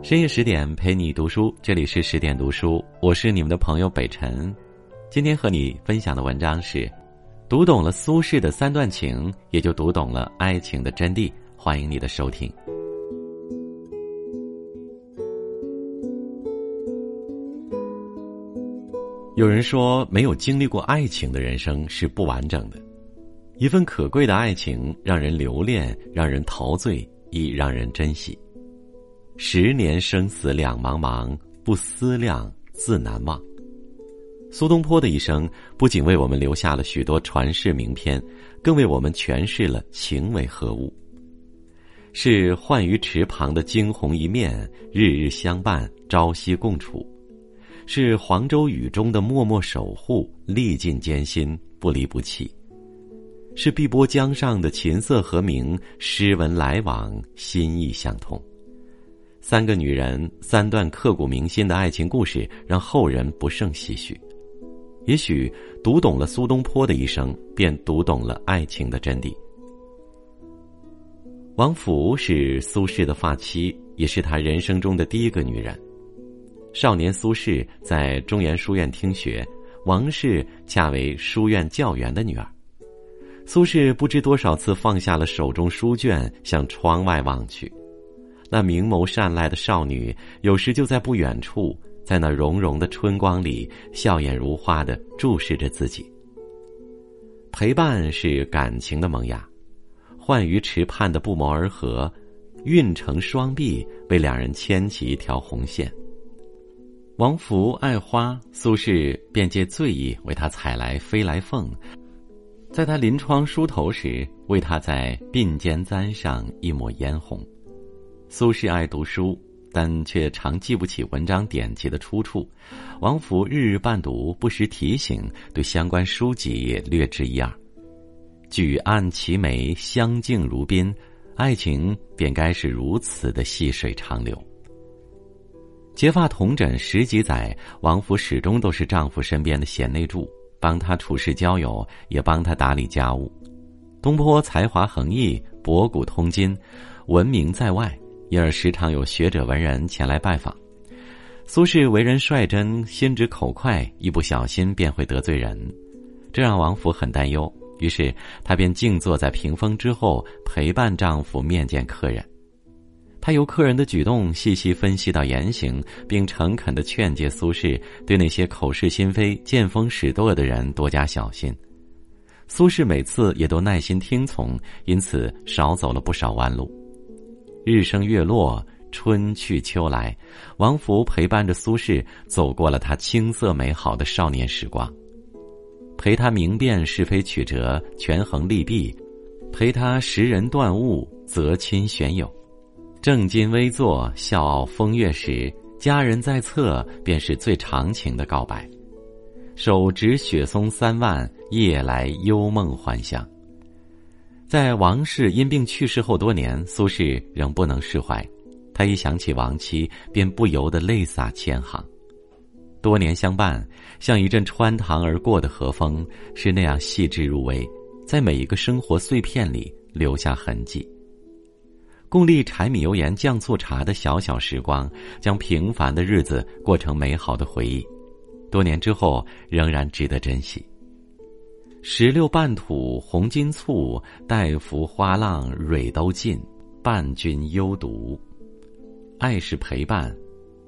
深夜十点陪你读书，这里是十点读书，我是你们的朋友北辰。今天和你分享的文章是：读懂了苏轼的三段情，也就读懂了爱情的真谛。欢迎你的收听。有人说，没有经历过爱情的人生是不完整的。一份可贵的爱情，让人留恋，让人陶醉，亦让人珍惜。十年生死两茫茫，不思量，自难忘。苏东坡的一生不仅为我们留下了许多传世名篇，更为我们诠释了情为何物。是浣鱼池旁的惊鸿一面，日日相伴，朝夕共处；是黄州雨中的默默守护，历尽艰辛，不离不弃；是碧波江上的琴瑟和鸣，诗文来往，心意相通。三个女人，三段刻骨铭心的爱情故事，让后人不胜唏嘘。也许读懂了苏东坡的一生，便读懂了爱情的真谛。王弗是苏轼的发妻，也是他人生中的第一个女人。少年苏轼在中原书院听学，王氏恰为书院教员的女儿。苏轼不知多少次放下了手中书卷，向窗外望去。那明眸善睐的少女，有时就在不远处，在那融融的春光里，笑眼如花的注视着自己。陪伴是感情的萌芽，浣鱼池畔的不谋而合，运成双臂，为两人牵起一条红线。王弗爱花，苏轼便借醉意为他采来飞来凤，在他临窗梳头时，为他在鬓间簪上一抹嫣红。苏轼爱读书，但却常记不起文章典籍的出处。王弗日日伴读，不时提醒，对相关书籍也略知一二。举案齐眉，相敬如宾，爱情便该是如此的细水长流。结发同枕十几载，王弗始终都是丈夫身边的贤内助，帮他处事交友，也帮他打理家务。东坡才华横溢，博古通今，闻名在外。因而时常有学者文人前来拜访。苏轼为人率真，心直口快，一不小心便会得罪人，这让王弗很担忧。于是她便静坐在屏风之后，陪伴丈夫面见客人。她由客人的举动细细分析到言行，并诚恳地劝诫苏轼对那些口是心非、见风使舵的人多加小心。苏轼每次也都耐心听从，因此少走了不少弯路。日升月落，春去秋来，王弗陪伴着苏轼走过了他青涩美好的少年时光，陪他明辨是非曲折，权衡利弊，陪他识人断物，择亲选友。正襟危坐，笑傲风月时，佳人在侧，便是最长情的告白。手执雪松三万，夜来幽梦还乡。在王氏因病去世后多年，苏轼仍不能释怀。他一想起亡妻，便不由得泪洒千行。多年相伴，像一阵穿堂而过的和风，是那样细致入微，在每一个生活碎片里留下痕迹。共历柴米油盐酱醋茶的小小时光，将平凡的日子过成美好的回忆，多年之后仍然值得珍惜。石榴半吐红巾簇，待拂花浪蕊都尽，伴君幽独。爱是陪伴，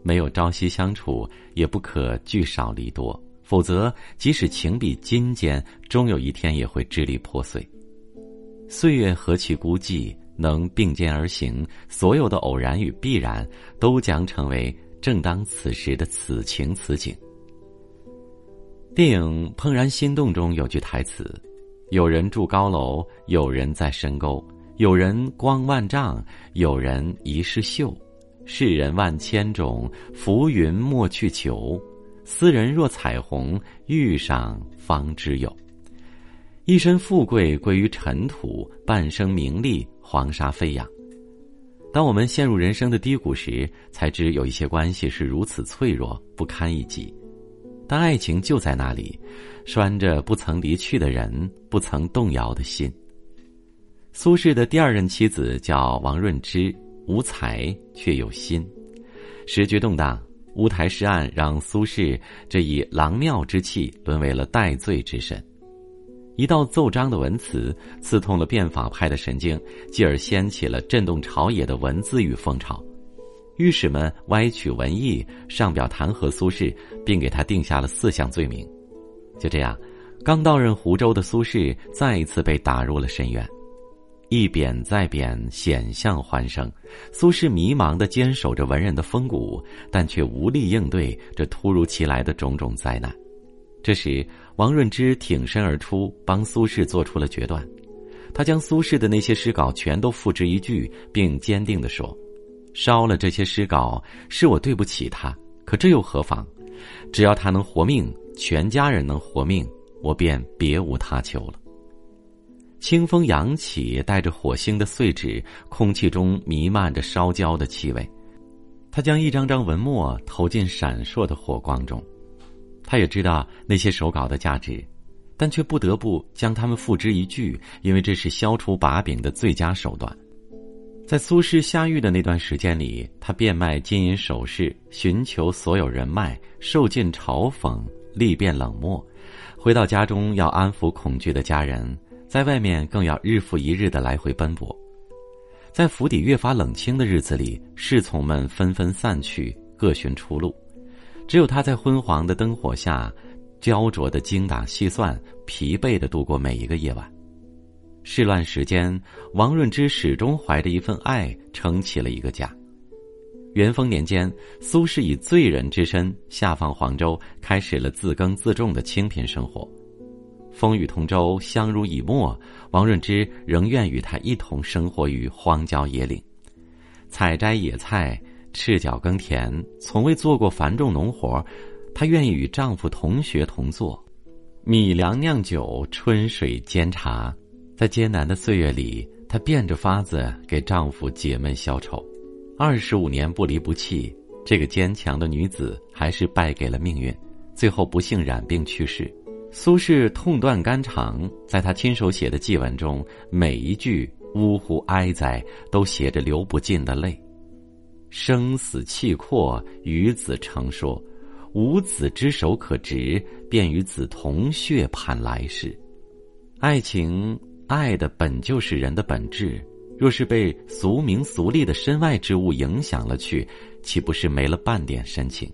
没有朝夕相处，也不可聚少离多，否则即使情比金坚，终有一天也会支离破碎。岁月何其孤寂，能并肩而行，所有的偶然与必然，都将成为正当此时的此情此景。电影《怦然心动》中有句台词：“有人住高楼，有人在深沟，有人光万丈，有人一世秀。世人万千种，浮云莫去求。斯人若彩虹，遇上方知有。一身富贵归于尘土，半生名利黄沙飞扬。当我们陷入人生的低谷时，才知有一些关系是如此脆弱，不堪一击。”但爱情就在那里，拴着不曾离去的人，不曾动摇的心。苏轼的第二任妻子叫王润之，无才却有心。时局动荡，乌台诗案让苏轼这一郎庙之气沦为了戴罪之身。一道奏章的文词刺痛了变法派的神经，继而掀起了震动朝野的文字狱风潮。御史们歪曲文意，上表弹劾苏轼，并给他定下了四项罪名。就这样，刚到任湖州的苏轼再一次被打入了深渊。一贬再贬，险象环生。苏轼迷茫的坚守着文人的风骨，但却无力应对这突如其来的种种灾难。这时，王润之挺身而出，帮苏轼做出了决断。他将苏轼的那些诗稿全都付之一炬，并坚定地说：“烧了这些诗稿，是我对不起他。可这又何妨？只要他能活命，全家人能活命，我便别无他求了。”清风扬起，带着火星的碎纸，空气中弥漫着烧焦的气味。他将一张张文墨投进闪烁的火光中。他也知道那些手稿的价值，但却不得不将它们付之一炬，因为这是消除把柄的最佳手段。在苏轼下狱的那段时间里，他变卖金银首饰，寻求所有人脉，受尽嘲讽，历遍冷漠。回到家中要安抚恐惧的家人，在外面更要日复一日的来回奔波。在府邸越发冷清的日子里，侍从们纷纷散去，各寻出路。只有他在昏黄的灯火下，焦灼的精打细算，疲惫的度过每一个夜晚。世乱时间，王润之始终怀着一份爱，撑起了一个家。元丰年间，苏轼以罪人之身下放黄州，开始了自耕自种的清贫生活。风雨同舟，相濡以沫，王润之仍愿与他一同生活于荒郊野岭，采摘野菜。赤脚耕田，从未做过繁重农活，她愿意与丈夫同学同做，米粮酿酒，春水煎茶，在艰难的岁月里，她变着法子给丈夫解闷消愁。二十五年不离不弃，这个坚强的女子还是败给了命运，最后不幸染病去世。苏轼痛断肝肠，在他亲手写的祭文中，每一句呜呼哀哉，都写着流不尽的泪。生死契阔，与子成说，无子之手可执，便与子同穴盼来世。爱情，爱的本就是人的本质，若是被俗名俗利的身外之物影响了去，岂不是没了半点深情？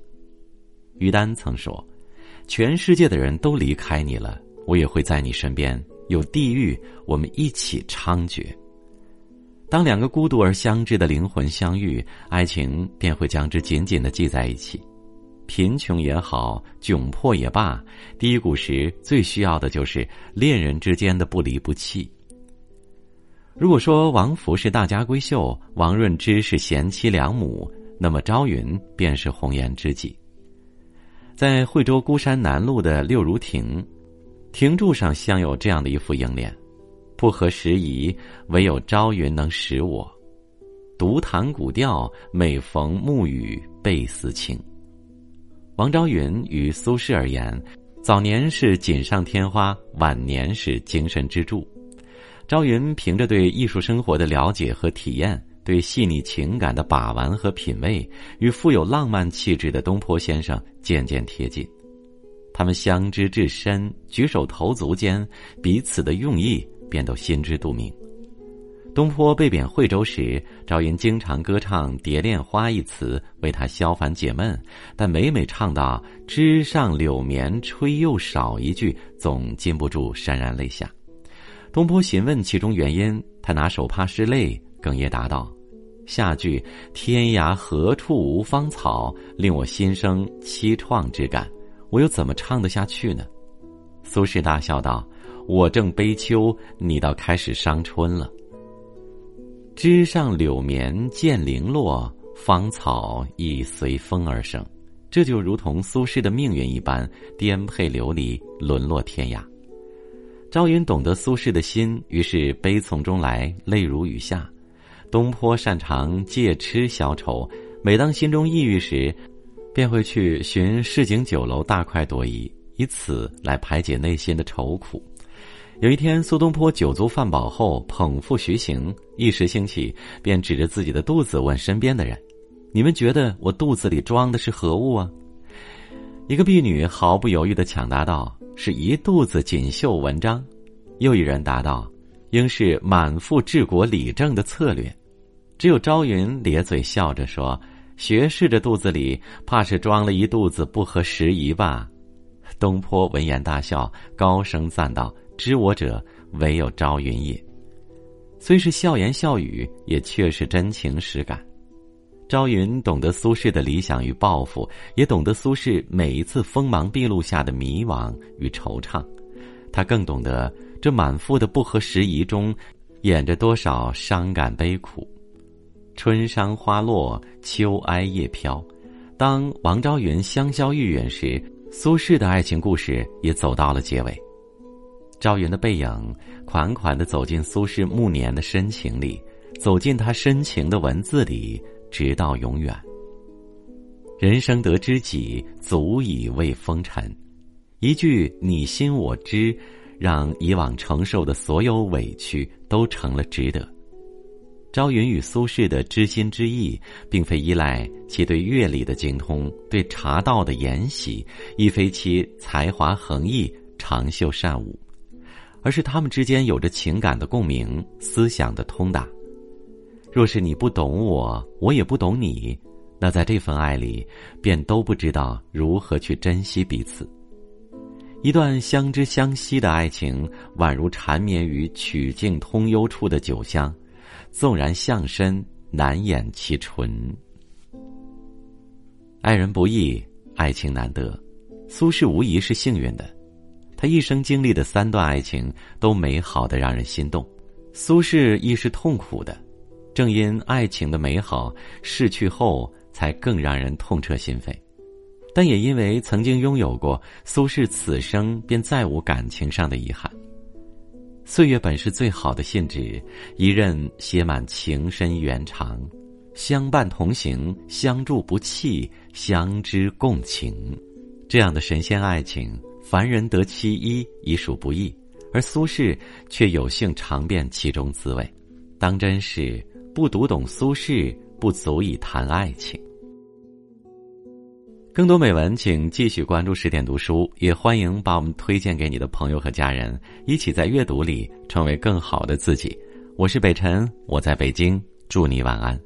于丹曾说：“全世界的人都离开你了，我也会在你身边。有地狱，我们一起猖獗。”当两个孤独而相知的灵魂相遇，爱情便会将之紧紧的系在一起。贫穷也好，窘迫也罢，低谷时最需要的就是恋人之间的不离不弃。如果说王弗是大家闺秀，王润之是贤妻良母，那么朝云便是红颜知己。在惠州孤山南路的六如亭，亭柱上镶有这样的一副楹联。不合时宜，唯有朝云能使我。独弹古调，每逢暮雨倍思情。王昭云与苏轼而言，早年是锦上添花，晚年是精神支柱。昭云凭着对艺术生活的了解和体验，对细腻情感的把玩和品味，与富有浪漫气质的东坡先生渐渐贴近。他们相知至深，举手投足间，彼此的用意。便都心知肚明。东坡被贬惠州时，赵云经常歌唱《蝶恋花》一词为他消烦解闷，但每每唱到“枝上柳绵吹又少”一句，总禁不住潸然泪下。东坡询问其中原因，他拿手帕拭泪，哽咽答道：“下句‘天涯何处无芳草’令我心生凄怆之感，我又怎么唱得下去呢？”苏轼大笑道。我正悲秋，你倒开始伤春了。枝上柳绵渐零落，芳草亦随风而生。这就如同苏轼的命运一般，颠沛流离，沦落天涯。朝云懂得苏轼的心，于是悲从中来，泪如雨下。东坡擅长借吃消愁，每当心中抑郁时，便会去寻市井酒楼大快朵颐，以此来排解内心的愁苦。有一天，苏东坡酒足饭饱后，捧腹徐行，一时兴起，便指着自己的肚子问身边的人：“你们觉得我肚子里装的是何物啊？”一个婢女毫不犹豫的抢答道：“是一肚子锦绣文章。”又一人答道：“应是满腹治国理政的策略。”只有朝云咧嘴笑着说：“学士的肚子里怕是装了一肚子不合时宜吧？”东坡闻言大笑，高声赞道：“知我者，唯有朝云也。”虽是笑言笑语，也确是真情实感。朝云懂得苏轼的理想与抱负，也懂得苏轼每一次锋芒毕露下的迷惘与惆怅。他更懂得这满腹的不合时宜中，掩着多少伤感悲苦。春山花落，秋哀叶飘。当王昭云香消玉殒时，苏轼的爱情故事也走到了结尾。朝云的背影款款的走进苏轼暮年的深情里，走进他深情的文字里，直到永远。人生得知己，足以慰风尘。一句你心我知，让以往承受的所有委屈都成了值得。朝云与苏轼的知心知意，并非依赖其对乐理的精通，对茶道的研习，亦非其才华横溢、长袖善舞。而是他们之间有着情感的共鸣，思想的通达。若是你不懂我，我也不懂你，那在这份爱里，便都不知道如何去珍惜彼此。一段相知相惜的爱情，宛如缠绵于曲径通幽处的酒香，纵然向深，难掩其纯。爱人不易，爱情难得，苏轼无疑是幸运的。他一生经历的三段爱情都美好的让人心动，苏轼亦是痛苦的，正因爱情的美好，逝去后才更让人痛彻心扉。但也因为曾经拥有过，苏轼此生便再无感情上的遗憾。岁月本是最好的信纸，一任写满情深缘长，相伴同行，相助不弃，相知共情，这样的神仙爱情。凡人得其一已属不易，而苏轼却有幸尝遍其中滋味，当真是不读懂苏轼，不足以谈爱情。更多美文，请继续关注十点读书，也欢迎把我们推荐给你的朋友和家人，一起在阅读里成为更好的自己。我是北辰，我在北京，祝你晚安。